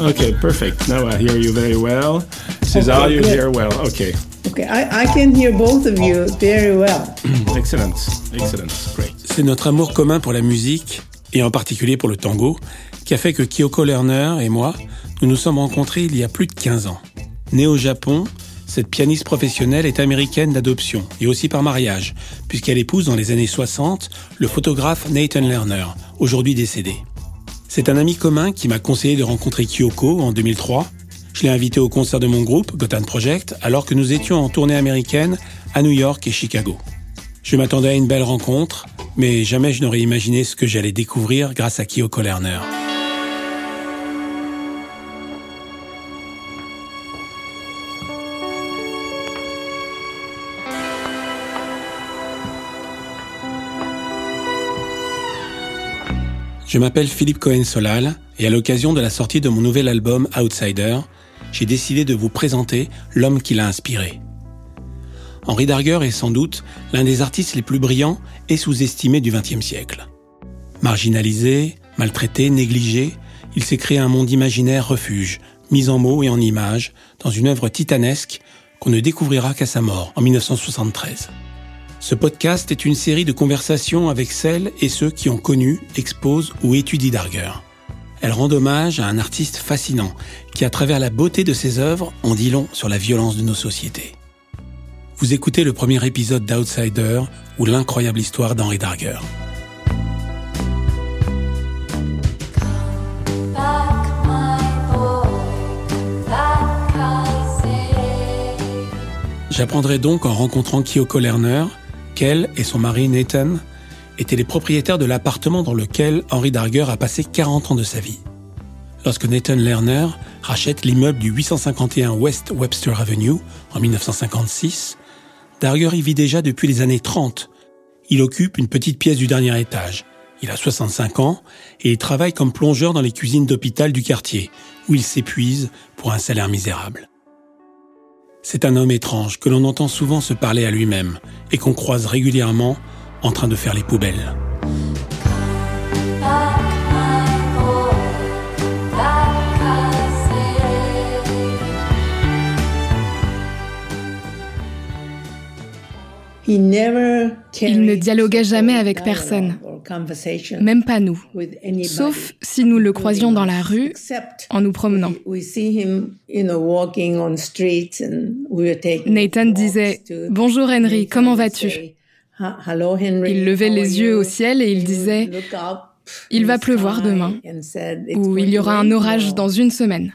Okay, perfect. Now I hear you very well. César, Okay, you good. hear well. Okay. Okay, I, I can hear both of you very well. Excellent. Excellent. Great. C'est notre amour commun pour la musique, et en particulier pour le tango, qui a fait que Kyoko Lerner et moi, nous nous sommes rencontrés il y a plus de 15 ans. Née au Japon, cette pianiste professionnelle est américaine d'adoption, et aussi par mariage, puisqu'elle épouse dans les années 60 le photographe Nathan Lerner, aujourd'hui décédé. C'est un ami commun qui m'a conseillé de rencontrer Kyoko en 2003. Je l'ai invité au concert de mon groupe, Gotham Project, alors que nous étions en tournée américaine à New York et Chicago. Je m'attendais à une belle rencontre, mais jamais je n'aurais imaginé ce que j'allais découvrir grâce à Kyoko Lerner. Je m'appelle Philippe Cohen-Solal et à l'occasion de la sortie de mon nouvel album Outsider, j'ai décidé de vous présenter l'homme qui l'a inspiré. Henri Darger est sans doute l'un des artistes les plus brillants et sous-estimés du XXe siècle. Marginalisé, maltraité, négligé, il s'est créé un monde imaginaire refuge, mis en mots et en images, dans une œuvre titanesque qu'on ne découvrira qu'à sa mort en 1973. Ce podcast est une série de conversations avec celles et ceux qui ont connu, exposent ou étudient Darger. Elle rend hommage à un artiste fascinant qui, à travers la beauté de ses œuvres, en dit long sur la violence de nos sociétés. Vous écoutez le premier épisode d'Outsider ou l'incroyable histoire d'Henri Darger. J'apprendrai donc en rencontrant Kyoko Lerner qu'elle et son mari Nathan étaient les propriétaires de l'appartement dans lequel Henri Darger a passé 40 ans de sa vie. Lorsque Nathan Lerner rachète l'immeuble du 851 West Webster Avenue en 1956, Darger y vit déjà depuis les années 30. Il occupe une petite pièce du dernier étage. Il a 65 ans et il travaille comme plongeur dans les cuisines d'hôpital du quartier, où il s'épuise pour un salaire misérable. C'est un homme étrange que l'on entend souvent se parler à lui-même et qu'on croise régulièrement en train de faire les poubelles. Il ne dialoguait jamais avec personne, même pas nous, sauf si nous le croisions dans la rue en nous promenant. Nathan disait Bonjour Henry, comment vas-tu? Il levait les yeux au ciel et il disait Il va pleuvoir demain ou il y aura un orage dans une semaine.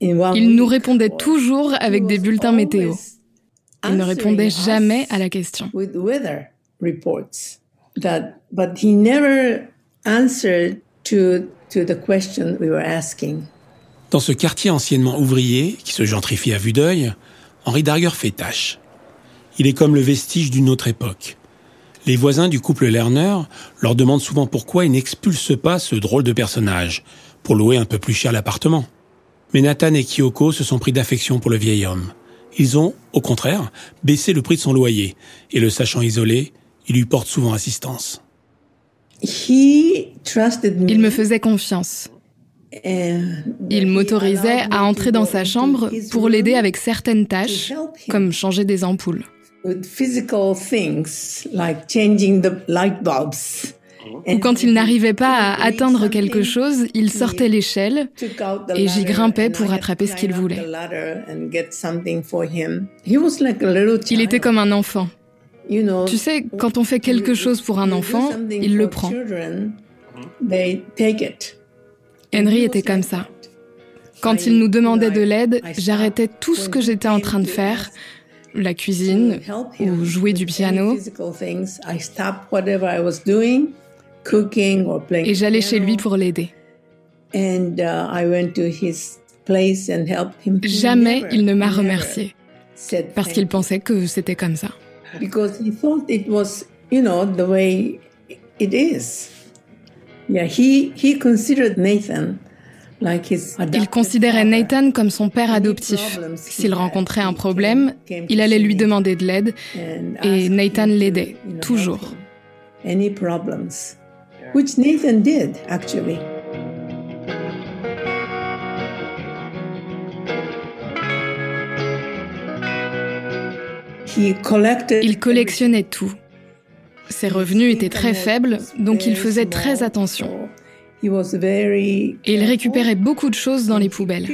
Il nous répondait toujours avec des bulletins météo. Il ne répondait jamais à la question. with weather reports that but he never answered to to the question we were asking Dans ce quartier anciennement ouvrier, qui se gentrifie à vue d'œil, Henri Darger fait tâche. Il est comme le vestige d'une autre époque. Les voisins du couple Lerner leur demandent souvent pourquoi ils n'expulsent pas ce drôle de personnage, pour louer un peu plus cher l'appartement. Mais Nathan et Kyoko se sont pris d'affection pour le vieil homme. Ils ont, au contraire, baissé le prix de son loyer, et le sachant isolé, ils lui portent souvent assistance. Il me faisait confiance. Il m'autorisait à entrer dans sa chambre pour l'aider avec certaines tâches, comme changer des ampoules. Ou quand il n'arrivait pas à atteindre quelque chose, il sortait l'échelle et j'y grimpais pour attraper ce qu'il voulait. Il était comme un enfant. Tu sais, quand on fait quelque chose pour un enfant, il le prend. Henry était comme ça. Quand il nous demandait de l'aide, j'arrêtais tout ce que j'étais en train de faire, la cuisine ou jouer du piano, et j'allais chez lui pour l'aider. Jamais il ne m'a remercié, parce qu'il pensait que c'était comme ça. because he thought it was, you know, the way it is. Yeah, he he considered Nathan like his. Il considérait Nathan comme son père adoptif. S'il rencontrait un problème, il allait lui demander de l'aide et Nathan l'aidait, toujours. Any problems, which Nathan did actually. Il collectionnait tout. Ses revenus étaient très faibles, donc il faisait très attention. Et il récupérait beaucoup de choses dans les poubelles.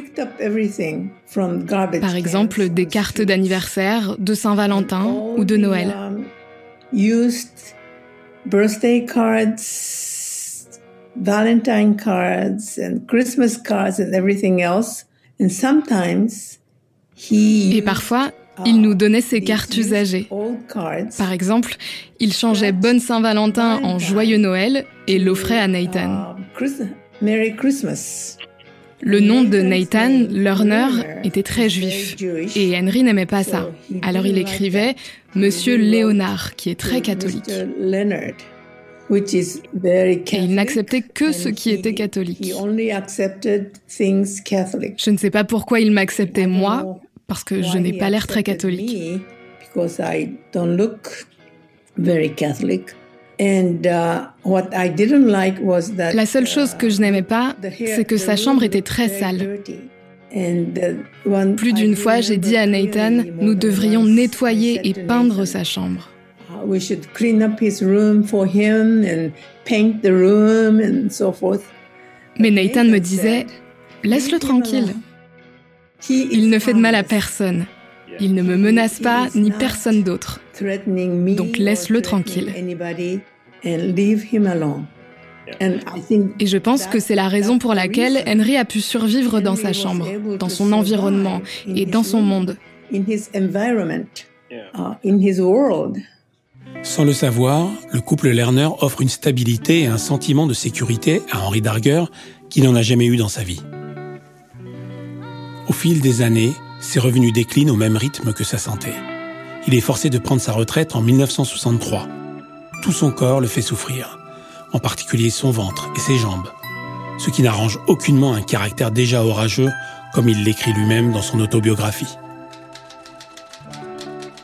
Par exemple, des cartes d'anniversaire, de Saint-Valentin ou de Noël birthday cards, Valentine cards, and Christmas cards, and everything else. And sometimes he Et parfois, il nous donnait ses cartes usagées. Par exemple, il changeait Bonne Saint-Valentin en Joyeux Noël et l'offrait à Nathan. um, Merry Christmas. Le nom de Nathan, Lerner, était très juif. Et Henry n'aimait pas ça. Alors il écrivait Monsieur Léonard, qui est très catholique. Et il n'acceptait que ce qui était catholique. Je ne sais pas pourquoi il m'acceptait moi, parce que je n'ai pas l'air très catholique. Uh, what I didn't like was that La seule chose que je n'aimais pas, c'est que sa chambre était très sale. uh, Plus d'une fois, j'ai dit à Nathan, nous devrions nettoyer et peindre sa chambre. We should clean up his room for him and paint the room and so forth. Mais Nathan me disait, laisse-le "Leave him tranquille. Il ne fait de mal à personne. Il ne me menace pas, ni personne d'autre. Donc laisse-le tranquille. anybody and leave him alone. And I think Et je pense que c'est la raison pour laquelle Henry a pu survivre dans Henry sa chambre, able dans to son environnement survive in et his dans son monde. uh. Sans le savoir, le couple Lerner offre une stabilité et un sentiment de sécurité à Henri Darger qu'il n'en a jamais eu dans sa vie. Au fil des années, ses revenus déclinent au même rythme que sa santé. Il est forcé de prendre sa retraite en 1963. Tout son corps le fait souffrir, en particulier son ventre et ses jambes, ce qui n'arrange aucunement un caractère déjà orageux comme il l'écrit lui-même dans son autobiographie.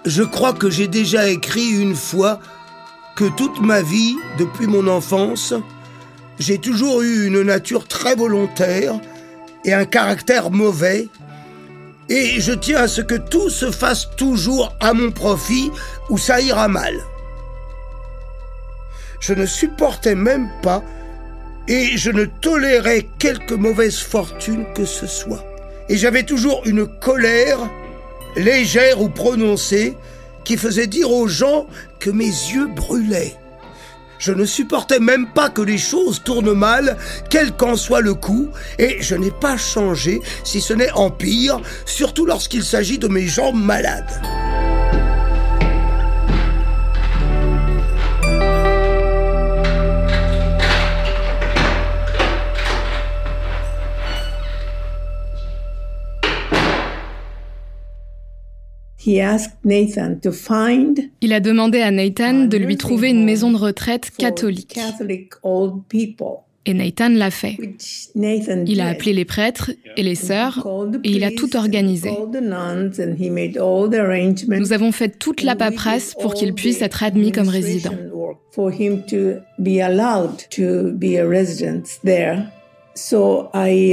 Je crois que j'ai déjà écrit une fois que toute ma vie, depuis mon enfance, j'ai toujours eu une nature très volontaire et un caractère mauvais, et je tiens à ce que tout se fasse toujours à mon profit ou ça ira mal. Je ne supportais même pas et je ne tolérais quelque mauvaise fortune que ce soit. Et j'avais toujours une colère légère ou prononcée, qui faisait dire aux gens que mes yeux brûlaient. Je ne supportais même pas que les choses tournent mal, quel qu'en soit le coup, et je n'ai pas changé, si ce n'est en pire, surtout lorsqu'il s'agit de mes jambes malades. Il a demandé à Nathan de lui trouver une maison de retraite catholique. Et Nathan l'a fait. Il a appelé les prêtres et les sœurs et il a tout organisé. Nous avons fait toute la paperasse pour qu'il puisse être admis comme résident.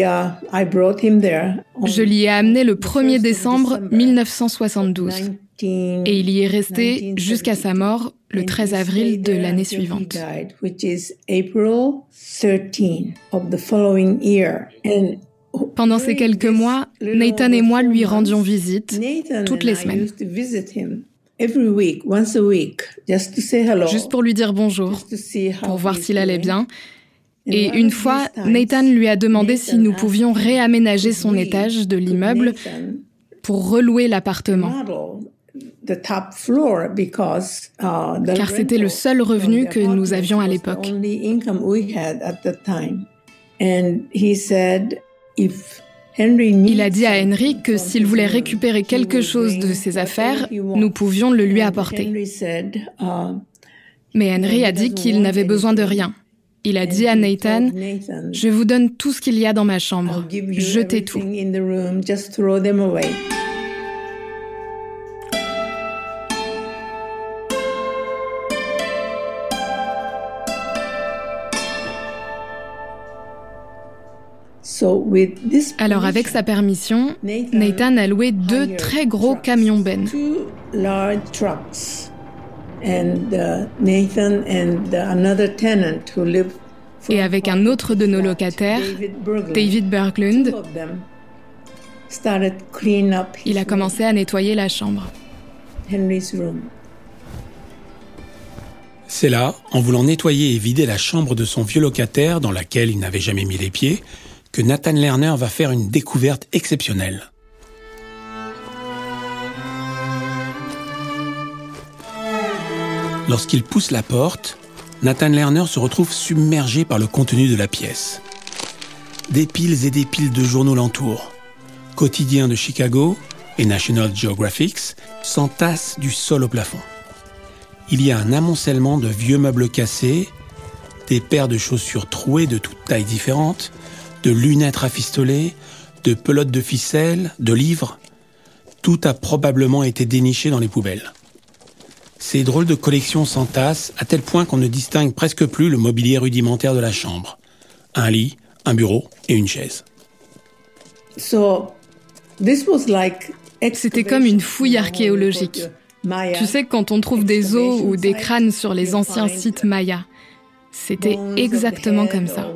Uh, I brought him there. on Je l'y ai amené le the 1er 1st of décembre December 1972 19 et il y est resté jusqu'à sa mort le and 13 he avril de l'année suivante. died, which is April 13 of the following year. And Pendant ces quelques mois, Nathan et moi lui rendions visite toutes and les I semaines. juste pour lui dire bonjour, pour voir s'il allait bien. And Et une fois, Nathan lui a demandé si nous pouvions réaménager son étage de l'immeuble pour relouer l'appartement. uh, Car c'était le seul revenu que nous avions à l'époque. only income we had at the time. And he said, if Henry Il a dit à Henry que s'il voulait récupérer quelque chose de ses affaires, nous pouvions le lui apporter. Uh, Mais Henry a dit qu'il n'avait besoin de rien. Il a dit à Nathan, je vous donne tout ce qu'il y a dans ma chambre. Jetez tout. Alors avec sa permission, Nathan a loué deux très gros camions Ben. Et avec un autre de nos locataires, David Berglund, il a commencé à nettoyer la chambre. C'est là, en voulant nettoyer et vider la chambre de son vieux locataire dans laquelle il n'avait jamais mis les pieds, que Nathan Lerner va faire une découverte exceptionnelle. Lorsqu'il pousse la porte, Nathan Lerner se retrouve submergé par le contenu de la pièce. Des piles et des piles de journaux l'entourent. Quotidien de Chicago et National Geographic s'entassent du sol au plafond. Il y a un amoncellement de vieux meubles cassés, des paires de chaussures trouées de toutes tailles différentes, de lunettes rafistolées, de pelotes de ficelle, de livres. Tout a probablement été déniché dans les poubelles. Ces drôles de collections s'entassent à tel point qu'on ne distingue presque plus le mobilier rudimentaire de la chambre. Un lit, un bureau et une chaise. C'était comme une fouille archéologique. Tu sais, quand on trouve des os ou des crânes sur les anciens sites mayas, c'était exactement comme ça.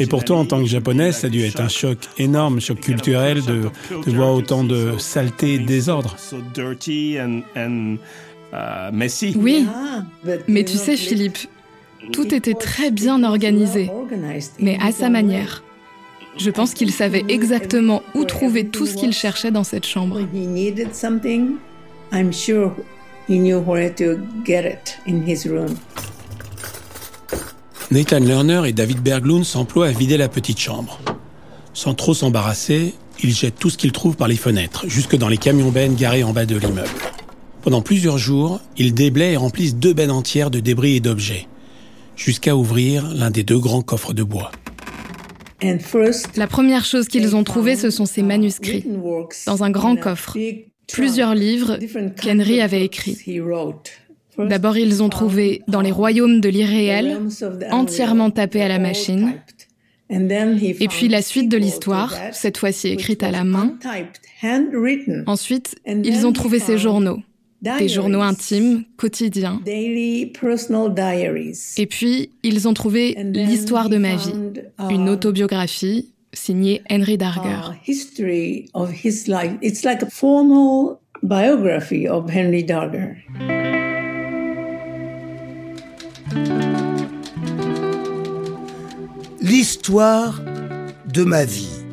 Et pour toi, en tant que japonais, ça a dû être un choc énorme, choc culturel de, de voir autant de saleté et de désordre. Oui, mais tu sais, Philippe, tout était très bien organisé, mais à sa manière. Je pense qu'il savait exactement où trouver tout ce qu'il cherchait dans cette chambre. Nathan Lerner et David Berglund s'emploient à vider la petite chambre. Sans trop s'embarrasser, ils jettent tout ce qu'ils trouvent par les fenêtres, jusque dans les camions bennes garés en bas de l'immeuble. Pendant plusieurs jours, ils déblaient et remplissent deux bennes entières de débris et d'objets, jusqu'à ouvrir l'un des deux grands coffres de bois. La première chose qu'ils ont trouvée, ce sont ces manuscrits, dans un grand coffre, plusieurs livres qu'Henry avait écrits. D'abord, ils ont trouvé dans les royaumes de l'irréel, entièrement tapés à la machine. Et puis la suite de l'histoire, cette fois-ci écrite à la main. Ensuite, ils ont trouvé ces journaux, des journaux intimes, quotidiens. Et puis, ils ont trouvé l'histoire de ma vie, une autobiographie signée Henry Darger. biography of Henry Darger. L'histoire de ma vie.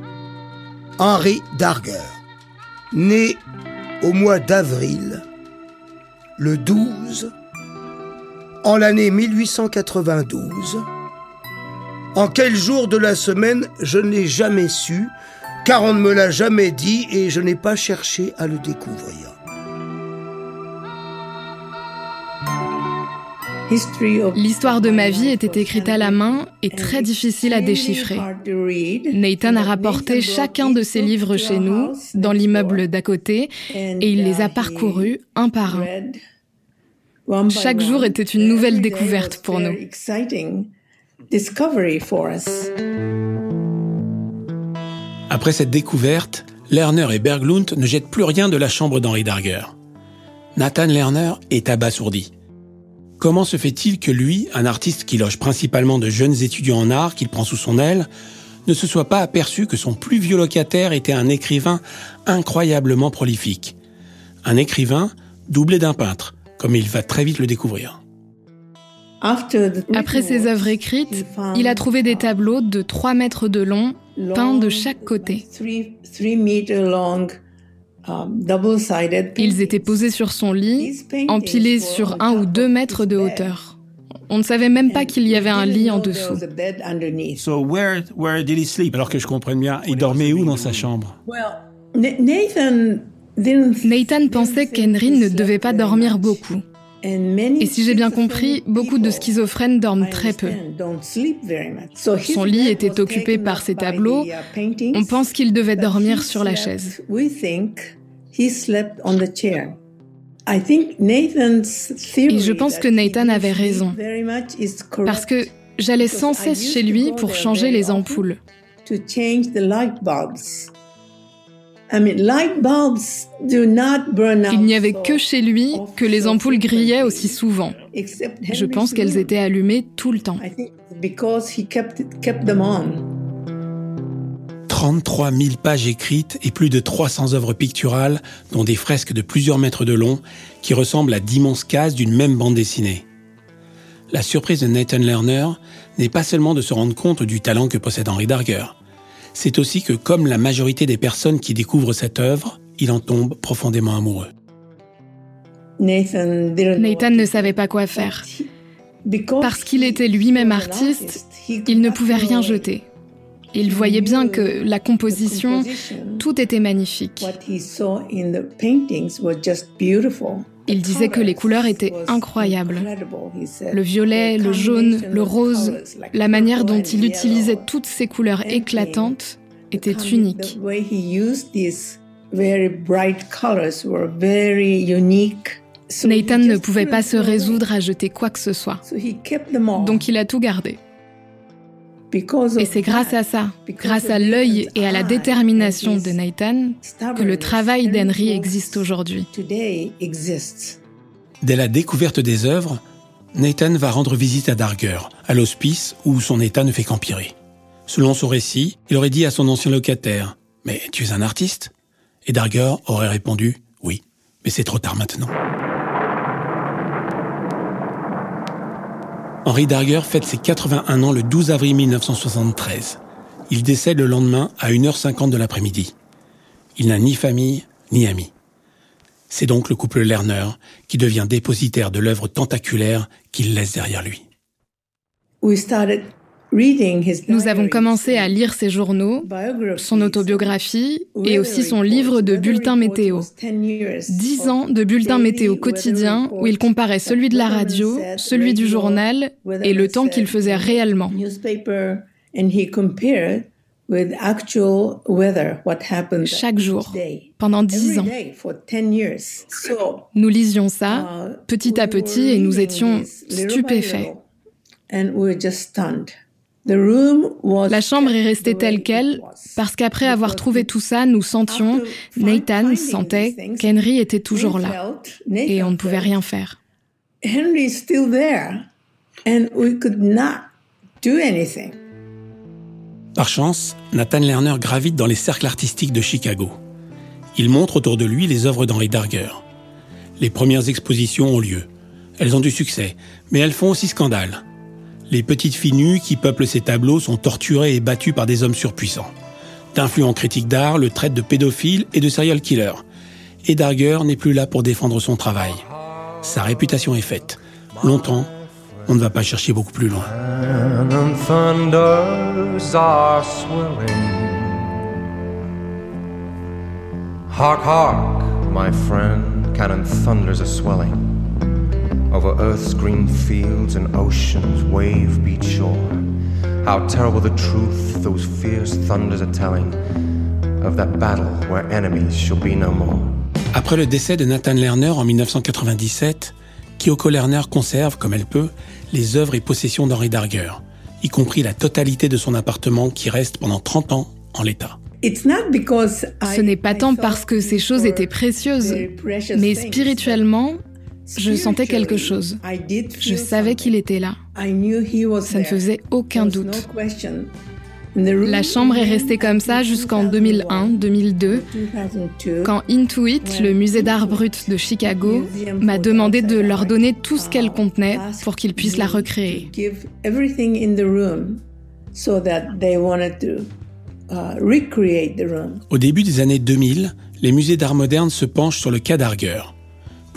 Henri Darger, né au mois d'avril, le 12, en l'année 1892. En quel jour de la semaine, je ne l'ai jamais su, car on ne me l'a jamais dit et je n'ai pas cherché à le découvrir. L'histoire de ma vie était écrite à la main et très difficile à déchiffrer. Nathan a rapporté chacun de ses livres chez nous, dans l'immeuble d'à côté, et il les a parcourus un par un. Chaque jour était une nouvelle découverte pour nous. Après cette découverte, Lerner et Berglund ne jettent plus rien de la chambre d'Henri Darger. Nathan Lerner est abasourdi. Comment se fait-il que lui, un artiste qui loge principalement de jeunes étudiants en art qu'il prend sous son aile, ne se soit pas aperçu que son plus vieux locataire était un écrivain incroyablement prolifique? Un écrivain doublé d'un peintre, comme il va très vite le découvrir. Après ses œuvres écrites, il a trouvé des tableaux de 3 mètres de long, peints de chaque côté. Um, Ils étaient posés sur son lit, empilés sur un ou deux mètres de hauteur. On ne savait même pas qu'il y avait un lit en dessous. Alors que je comprenne bien, il dormait où dans sa chambre? Nathan pensait qu'Henry ne devait pas dormir beaucoup. Et si j'ai bien compris, beaucoup de schizophrènes dorment très peu. Son lit était occupé par ses tableaux. Uh, On pense qu'il devait dormir sur la chaise. Et je pense que Nathan avait raison. Parce que J'allais sans cesse chez lui pour changer les ampoules. to change the light bulbs. I mean, light bulbs do not burn out Il n'y avait que chez lui que les ampoules grillaient aussi souvent. Je pense qu'elles étaient allumées tout le temps. 33 000 pages écrites et plus de 300 œuvres picturales, dont des fresques de plusieurs mètres de long, qui ressemblent à d'immenses cases d'une même bande dessinée. La surprise de Nathan Lerner n'est pas seulement de se rendre compte du talent que possède Henry Darger. C'est aussi que, comme la majorité des personnes qui découvrent cette œuvre, il en tombe profondément amoureux. Nathan, ne savait pas quoi faire. Parce qu'il était lui-même artiste, il ne pouvait rien jeter. Il voyait bien que la composition, tout était magnifique. Il disait que les couleurs étaient incroyables. Le violet, le jaune, le rose, la manière dont il utilisait toutes ces couleurs éclatantes était unique. Nathan ne pouvait pas se résoudre à jeter quoi que ce soit. So he kept them all. Donc il a tout gardé. Et c'est grâce à ça, grâce à l'œil et à la détermination de Nathan, que le travail d'Henry existe aujourd'hui. Dès la découverte des œuvres, Nathan va rendre visite à Darger, à l'hospice où son état ne fait qu'empirer. Selon son récit, il aurait dit à son ancien locataire Mais tu es un artiste? Et Darger aurait répondu Oui, mais c'est trop tard maintenant. Henri Darger fête ses 81 ans le 12 avril 1973. Il décède le lendemain à 1h50 de l'après-midi. Il n'a ni famille ni amis. C'est donc le couple Lerner qui devient dépositaire de l'œuvre tentaculaire qu'il laisse derrière lui. Nous avons commencé à lire ses journaux, son autobiographie et aussi son livre de bulletins météo. was 10 years Dix ans de bulletins météo quotidiens où il comparait celui de la radio, celui du journal et le temps qu'il faisait réellement. Chaque jour, pendant dix ans. day for 10 years. So, Nous lisions ça uh, petit à petit et nous étions stupéfaits. La chambre est restée telle quelle parce qu'après avoir trouvé tout ça, nous sentions, Nathan sentait qu'Henry était toujours là et on ne pouvait rien faire. Henry is still there, and we could not do anything. Par chance, Nathan Lerner gravite dans les cercles artistiques de Chicago. Il montre autour de lui les œuvres d'Henri Darger. Les premières expositions ont lieu. Elles ont du succès, mais elles font aussi scandale. Les petites filles nues qui peuplent ces tableaux sont torturées et battues par des hommes surpuissants. D'influents critiques d'art le traitent de pédophile et de serial killer. Et Darger n'est plus là pour défendre son travail. Sa réputation est faite. Longtemps, on ne va pas chercher beaucoup plus loin. Hark, hark, my friend, cannon thunders are swelling. Over earth's green fields and ocean's wave beat shore. How terrible the truth those fierce thunders are telling of that battle where enemies shall be no more. Après le décès de Nathan Lerner en 1997, Kyoko Lerner conserve, comme elle peut, les œuvres et possessions d'Henri Darger, y compris la totalité de son appartement qui reste pendant 30 ans en l'état. It's not because I- Ce n'est pas tant thought parce que ces choses were étaient précieuses, mais spirituellement, je sentais quelque chose. Je savais qu'il était là. I knew he was Ça ne faisait aucun doute. La chambre est restée comme ça jusqu'en 2001, 2002, 2002, quand Intuit, le musée d'art brut de Chicago, m'a demandé de leur donner tout ce qu'elle contenait pour qu'ils puissent la recréer. give everything in the room so that they wanted to uh, recreate the room. Au début des années 2000, les musées d'art moderne se penchent sur le cas Darger.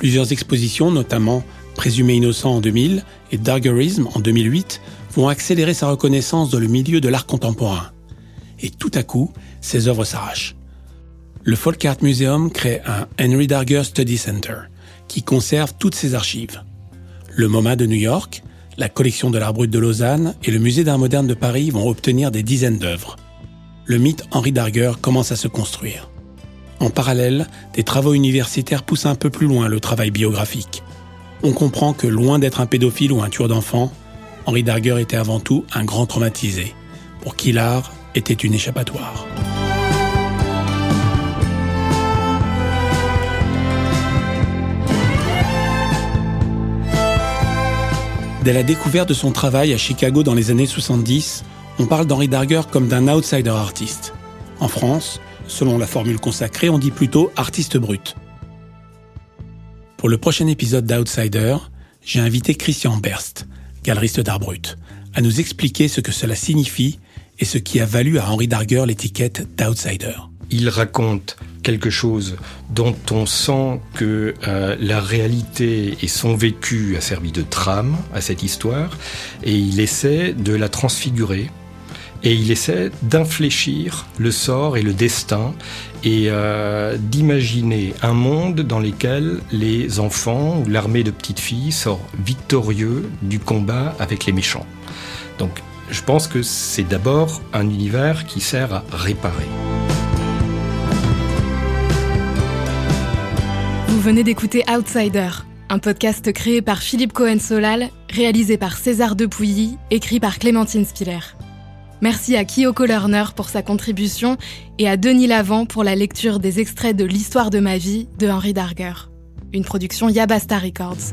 Plusieurs expositions, notamment Présumé innocent en 2000 et Dargerism en 2008, vont accélérer sa reconnaissance dans le milieu de l'art contemporain. Et tout à coup, ses œuvres s'arrachent. Le Folk Art Museum crée un Henry Darger Study Center, qui conserve toutes ses archives. Le MoMA de New York, la collection de l'art brut de Lausanne et le musée d'art moderne de Paris vont obtenir des dizaines d'œuvres. Le mythe Henri Darger commence à se construire. En parallèle, des travaux universitaires poussent un peu plus loin le travail biographique. On comprend que loin d'être un pédophile ou un tueur d'enfants, Henri Darger était avant tout un grand traumatisé, pour qui l'art était une échappatoire. Dès la découverte de son travail à Chicago dans les années 70, on parle d'Henri Darger comme d'un outsider artiste. En France, selon la formule consacrée, on dit plutôt artiste brut. Pour le prochain épisode d'Outsider, j'ai invité Christian Berst, galeriste d'art brut, à nous expliquer ce que cela signifie et ce qui a valu à Henri Darger l'étiquette d'outsider. Il raconte quelque chose dont on sent que euh, la réalité et son vécu a servi de trame à cette histoire, et il essaie de la transfigurer, et il essaie d'infléchir le sort et le destin, et euh, d'imaginer un monde dans lequel les enfants ou l'armée de petites filles sort victorieux du combat avec les méchants. Donc je pense que c'est d'abord un univers qui sert à réparer. Vous venez d'écouter Outsider, un podcast créé par Philippe Cohen-Solal, réalisé par César Depuilly, écrit par Clémentine Spiller. Merci à Kyoko Lerner pour sa contribution et à Denis Lavant pour la lecture des extraits de L'histoire de ma vie de Henri Darger. Une production Yabasta Records.